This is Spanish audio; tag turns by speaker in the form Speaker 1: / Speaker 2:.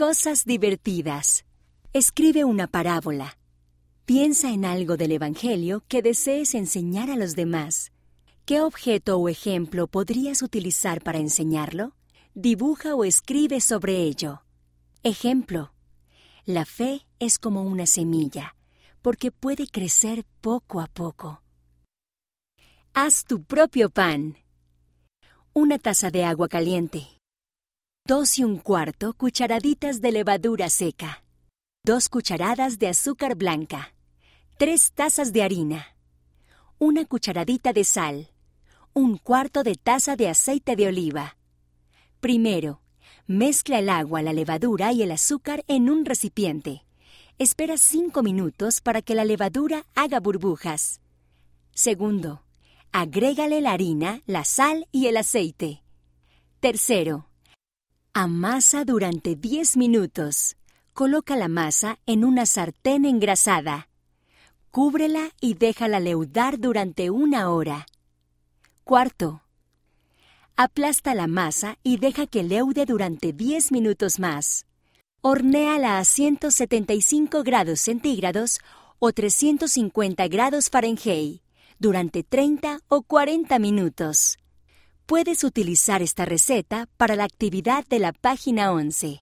Speaker 1: Cosas divertidas. Escribe una parábola. Piensa en algo del Evangelio que desees enseñar a los demás. ¿Qué objeto o ejemplo podrías utilizar para enseñarlo? Dibuja o escribe sobre ello. Ejemplo. La fe es como una semilla, porque puede crecer poco a poco. Haz tu propio pan. Una taza de agua caliente. Dos y un cuarto cucharaditas de levadura seca. Dos cucharadas de azúcar blanca. Tres tazas de harina. Una cucharadita de sal. Un cuarto de taza de aceite de oliva. Primero, mezcla el agua, la levadura y el azúcar en un recipiente. Espera cinco minutos para que la levadura haga burbujas. Segundo, agrégale la harina, la sal y el aceite. Tercero, Amasa durante 10 minutos. Coloca la masa en una sartén engrasada. Cúbrela y déjala leudar durante una hora. Cuarto. Aplasta la masa y deja que leude durante 10 minutos más. Hornéala a 175 grados centígrados o 350 grados Fahrenheit durante 30 o 40 minutos. Puedes utilizar esta receta para la actividad de la página 11.